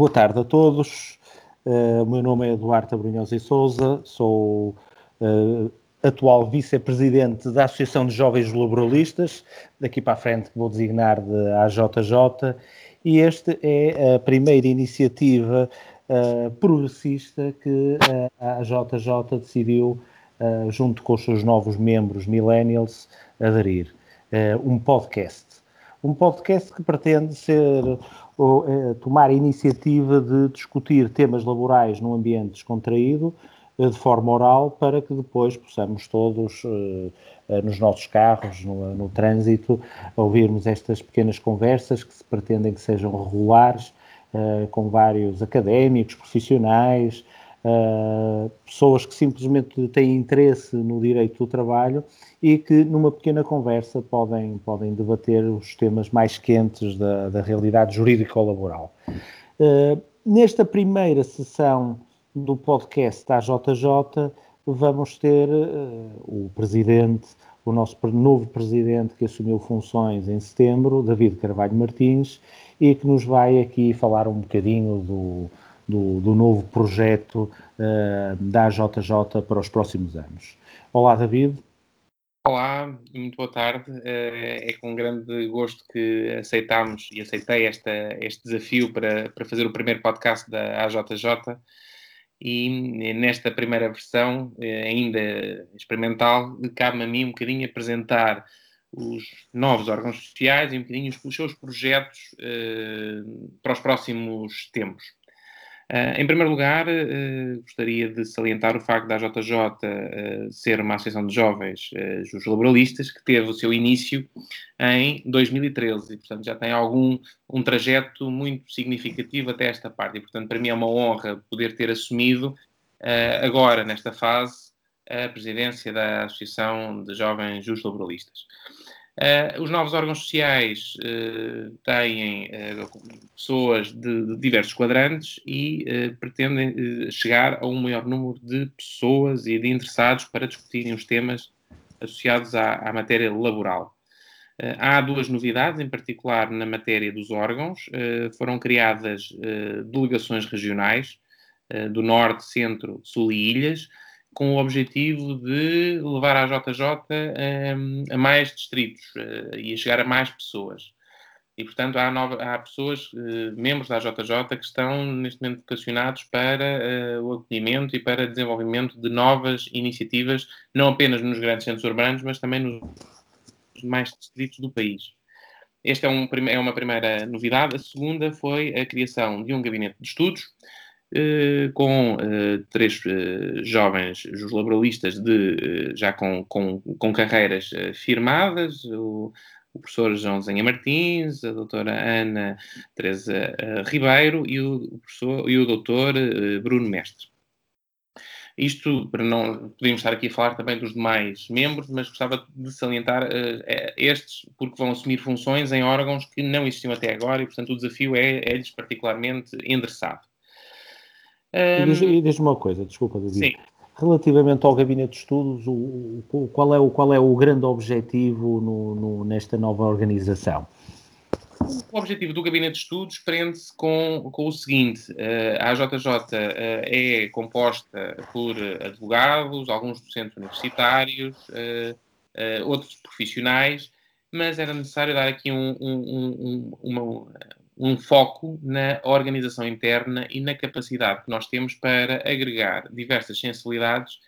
boa tarde a todos. Uh, o meu nome é Eduardo Abrunhosa e Souza, sou uh, atual vice-presidente da Associação de Jovens Laboralistas, daqui para a frente vou designar de AJJ, e este é a primeira iniciativa uh, progressista que a AJJ decidiu, junto com os seus novos membros millennials, aderir. um podcast. Um podcast que pretende ser ou, é, tomar a iniciativa de discutir temas laborais num ambiente descontraído, eh, de forma oral, para que depois possamos todos, eh, nos nossos carros, no, no trânsito, ouvirmos estas pequenas conversas que se pretendem que sejam regulares, com vários académicos, profissionais, uh, pessoas que simplesmente têm interesse no direito do trabalho e que numa pequena conversa podem, podem debater os temas mais quentes da, da realidade jurídico-laboral. Uh, nesta primeira sessão do podcast da JJ, vamos ter uh, o presidente, o nosso novo presidente que assumiu funções em setembro, David Carvalho Martins, e que nos vai aqui falar um bocadinho do, do, do novo projeto uh, da JJ para os próximos anos. Olá, David. Olá, muito boa tarde. Uh, é com grande gosto que aceitámos e aceitei esta, este desafio para, para fazer o primeiro podcast da AJJ. E nesta primeira versão, eh, ainda experimental, cabe-me a mim um bocadinho apresentar os novos órgãos sociais e um bocadinho os seus projetos uh, para os próximos tempos. Uh, em primeiro lugar, uh, gostaria de salientar o facto da JJ uh, eh, ser uma associação de jovens uh, laboralistas que teve o seu início em 2013 e, portanto, já tem algum um trajeto muito significativo até esta parte. E, portanto, para mim é uma honra poder ter assumido agora, nesta fase, a presidência da Associação de Jovens Justos Laboralistas. Uh, os novos órgãos sociais uh, têm uh, pessoas de, de, diversos quadrantes e pretendem chegar a um maior número de pessoas e de interessados para discutirem os temas associados à, à matéria laboral. há duas novidades, em particular na matéria dos órgãos. foram criadas delegações regionais do Norte, Centro, Sul e Ilhas, com o objetivo de levar a JJ a, a mais distritos uh, e a chegar a mais pessoas. E, portanto, há, nova, há pessoas, uh, membros da JJ, que estão neste momento vocacionados para uh, o acolhimento e para desenvolvimento de novas iniciativas, não apenas nos grandes centros urbanos, mas também nos mais distritos do país. Esta é, um, é uma primeira novidade. A segunda foi a criação de um gabinete de estudos, eh, com uh, três uh, jovens laboralistas de, já com, com, com carreiras firmadas, o, o, professor João Zenha Martins, a doutora Ana Teresa Ribeiro e o, professor, e o doutor Bruno Mestre. Isto, para não podemos estar aqui a falar também dos demais membros, mas gostava de salientar estes, porque vão assumir funções em órgãos que não existiam até agora e, portanto, o desafio é, é-lhes particularmente endereçado. Um... E diz-me uma coisa, desculpa, David. Sim. Relativamente ao gabinete de estudos, o, o, qual, é o, qual é o grande objetivo no, no, nesta nova organização? O objetivo do gabinete de estudos prende-se com, com o seguinte: uh, a AJJ eh, é composta por advogados, alguns docentes universitários, uh, outros profissionais, mas era necessário dar aqui um, um, um, uma, um foco na organização interna e na capacidade que nós temos para agregar diversas sensibilidades,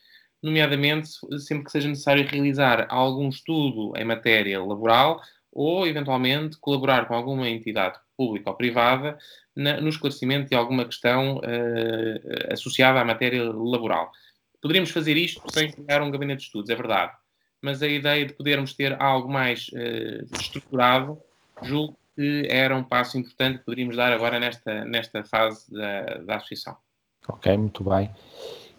nomeadamente sempre que seja necessário realizar algum estudo em matéria laboral ou, eventualmente, colaborar com alguma entidade pública ou privada na, no esclarecimento de alguma questão uh, associada à matéria laboral. Poderíamos fazer isto sem criar um gabinete de estudos, é verdade, mas a ideia de podermos ter algo mais uh, estruturado julgo era um passo importante que poderíamos dar agora nesta, nesta fase da, da associação. Ok, muito bem.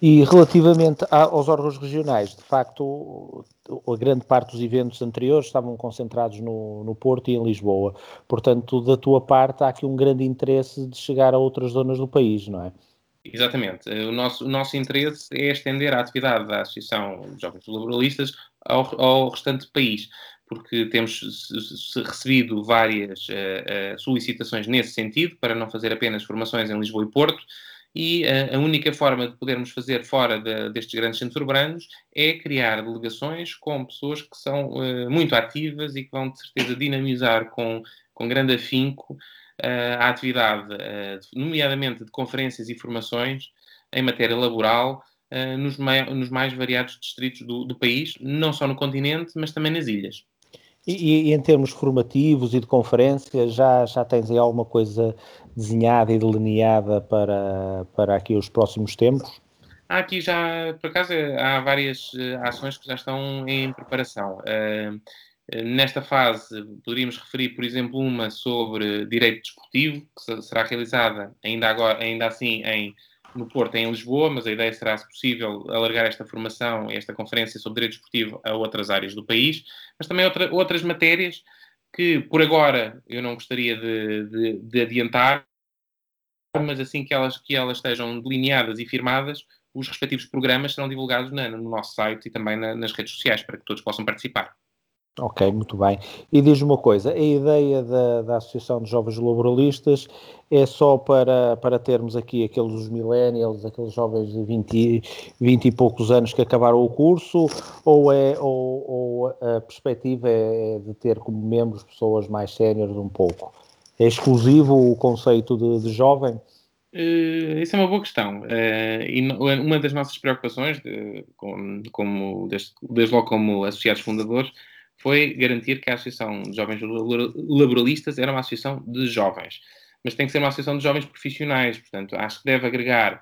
E relativamente aos órgãos regionais, de facto, a grande parte dos eventos anteriores estavam concentrados no, no Porto e em Lisboa. Portanto, da tua parte, há aqui um grande interesse de chegar a outras zonas do país, não é? Exatamente. O nosso, o nosso interesse é estender a atividade da Associação de Jovens Laboralistas ao, ao restante país. Porque temos recebido várias uh, solicitações nesse sentido, para não fazer apenas formações em Lisboa e Porto, e uh, a única forma de podermos fazer fora de, destes grandes centros urbanos é criar delegações com pessoas que são muito ativas e que vão, de certeza, dinamizar com, com grande afinco a atividade, nomeadamente de conferências e formações em matéria laboral, nos, nos, mais variados distritos do, do país, não só no continente, mas também nas ilhas. E, e, em termos formativos e de conferências, já, já tens aí alguma coisa desenhada e delineada para, para aqui os próximos tempos? Há aqui já, por acaso, há várias uh, ações que já estão em preparação. Uh, nesta fase, poderíamos referir, por exemplo, uma sobre direito desportivo, que será realizada ainda, agora, ainda assim em no Porto, em Lisboa, mas a ideia será, se possível, alargar esta formação, esta conferência sobre direito esportivo a outras áreas do país, mas também outra, outras matérias que, por agora, eu não gostaria de, de, de adiantar, mas assim que elas, que elas estejam delineadas e firmadas, os respectivos programas serão divulgados na, no nosso site e também na, nas redes sociais, para que todos possam participar. Ok, muito bem. E diz-me uma coisa, a ideia da, da Associação de Jovens Laboralistas é só para, para termos aqui aqueles millennials, aqueles jovens de 20, 20 e poucos anos que acabaram o curso, ou, é, ou, ou a perspectiva é de ter como membros pessoas mais séniores um pouco? É exclusivo o conceito de, de jovem? Uh, isso é uma boa questão. Uh, e uma das nossas preocupações, de, como desde, desde logo como associados fundadores, foi garantir que a Associação de Jovens Laboralistas era uma associação de jovens. Mas tem que ser uma associação de jovens profissionais, portanto, acho que deve agregar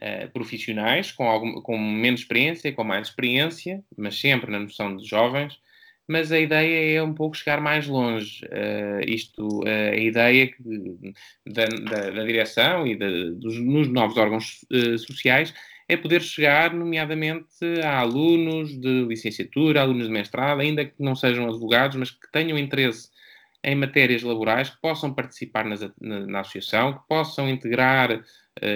uh, profissionais com, algum, com menos experiência, com mais experiência, mas sempre na noção de jovens. Mas a ideia é um pouco chegar mais longe. Uh, isto, uh, a ideia que, da, da, da, direção e dos nos novos órgãos sociais é poder chegar, nomeadamente, a alunos de licenciatura, alunos de mestrado, ainda que não sejam advogados, mas que tenham interesse em matérias laborais, que possam participar nas, na, na, associação, que possam integrar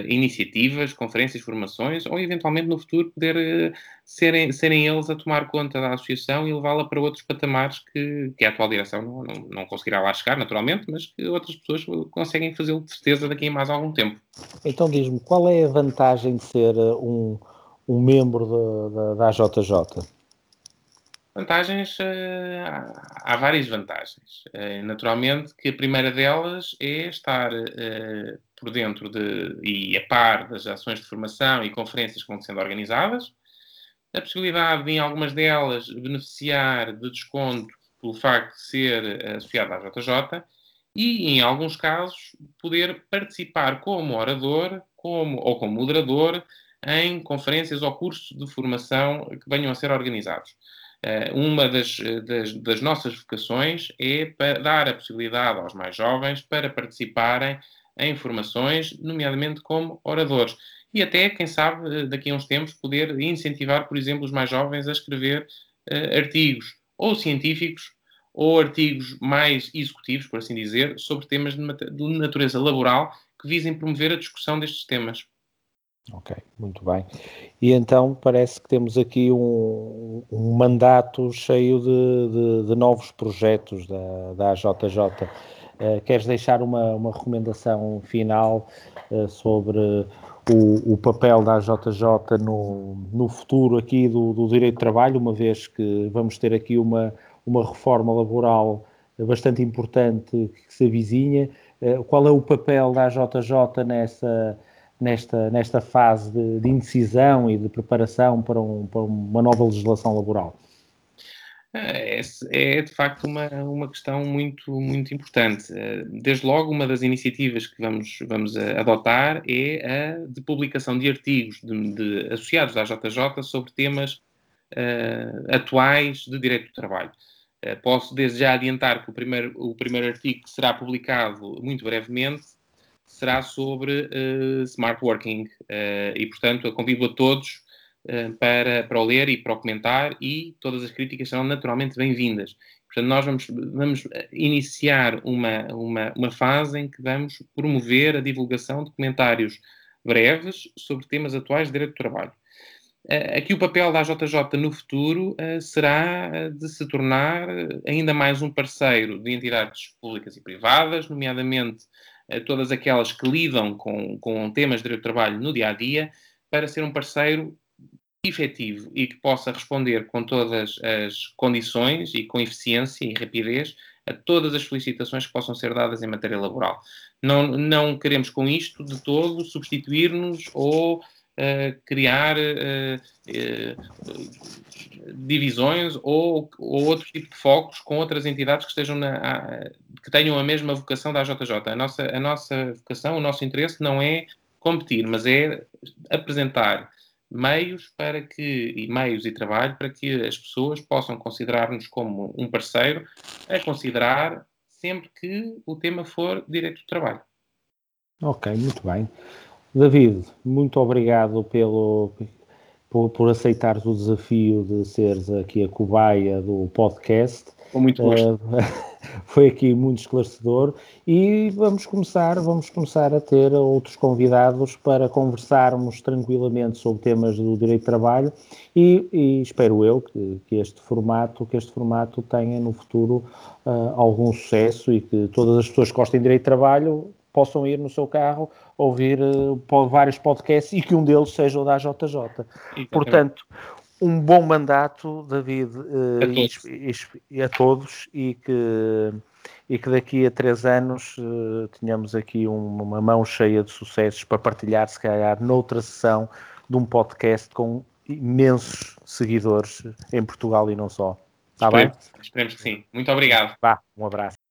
iniciativas, conferências, formações, ou eventualmente no futuro poder uh, serem, serem eles a tomar conta da associação e levá-la para outros patamares que, que a atual direção não, não, não, conseguirá lá chegar, naturalmente, mas que outras pessoas conseguem fazê-lo de certeza daqui a mais algum tempo. Então diz-me, qual é a vantagem de ser eh, um, um membro da, da AJJ? Vantagens, uh, há várias vantagens. Naturalmente que a primeira delas é estar por dentro de, e a par das ações de formação e conferências que vão sendo organizadas. A possibilidade de, em algumas delas, beneficiar de desconto pelo facto de ser associado à JJ e, em alguns casos, poder participar como orador como, ou como moderador em conferências ou cursos de formação que venham a ser organizados. Eh, uma das, das, das, nossas vocações é dar a possibilidade aos mais jovens para participarem em formações, nomeadamente como oradores. E até, quem sabe, eh, daqui a uns tempos, poder incentivar, por exemplo, os mais jovens a escrever uh, artigos ou científicos ou artigos mais executivos, por assim dizer, sobre temas de, natureza laboral que visem promover a discussão destes temas. Ok, muito bem. E então parece que temos aqui um, um mandato cheio de, de, de, novos projetos da, da AJJ. Eh, queres deixar uma, uma recomendação final uh, sobre o, o, papel da AJJ no, no futuro aqui do, do direito de trabalho, uma vez que vamos ter aqui uma, uma reforma laboral bastante importante que se avizinha. Uh, qual é o papel da AJJ nessa nesta, nesta fase de, de indecisão e de preparação para, um, para uma nova legislação laboral? É, é, de facto uma, uma questão muito, muito importante. Desde logo, uma das iniciativas que vamos, vamos adotar é a de publicação de artigos de, de associados à JJ sobre temas uh, atuais de direito do trabalho. Uh, posso desde já adiantar que o primeiro, o primeiro artigo que será publicado muito brevemente será sobre uh, smart working e, portanto, convido a todos para, para o ler e para o comentar e todas as críticas serão naturalmente bem-vindas. Portanto, nós vamos, vamos iniciar uma, uma, uma fase em que vamos promover a divulgação de comentários breves sobre temas atuais de direito do trabalho. Uh, aqui o papel da AJJ no futuro será de se tornar ainda mais um parceiro de entidades públicas e privadas, nomeadamente todas aquelas que lidam com, com temas de direito do trabalho no dia a dia, para ser um parceiro efetivo e que possa responder com todas as condições e com eficiência e rapidez a todas as solicitações que possam ser dadas em matéria laboral. Não, não queremos com isto de todo substituir-nos ou uh, criar uh, uh, divisões ou, ou, outro tipo de focos com outras entidades que estejam na, a, que tenham a mesma vocação da AJJ. A nossa, a nossa vocação, o nosso interesse não é competir, mas é apresentar meios para que, e meios e trabalho para que as pessoas possam considerar-nos como um parceiro a considerar sempre que o tema for direito do trabalho. Ok, muito bem. David, muito obrigado pelo, por, por aceitares o desafio de seres aqui a cobaia do podcast. Com muito gosto. Uh, foi aqui muito esclarecedor e vamos começar, vamos começar a ter outros convidados para conversarmos tranquilamente sobre temas do direito de trabalho e, e espero eu que, que, este formato, que este formato tenha no futuro uh, algum sucesso e que todas as pessoas que gostem de direito de trabalho possam ir no seu carro ouvir uh, vários podcasts e que um deles seja o da JJ. Exatamente. Portanto, um bom mandato, David, uh, a e, e, a todos, e que, e que daqui a três anos uh, tenhamos aqui um, uma mão cheia de sucessos para partilhar, se calhar, noutra sessão de um podcast com imensos seguidores em Portugal e não só. Está bem? Esperemos que sim. Muito obrigado. Vá, um abraço.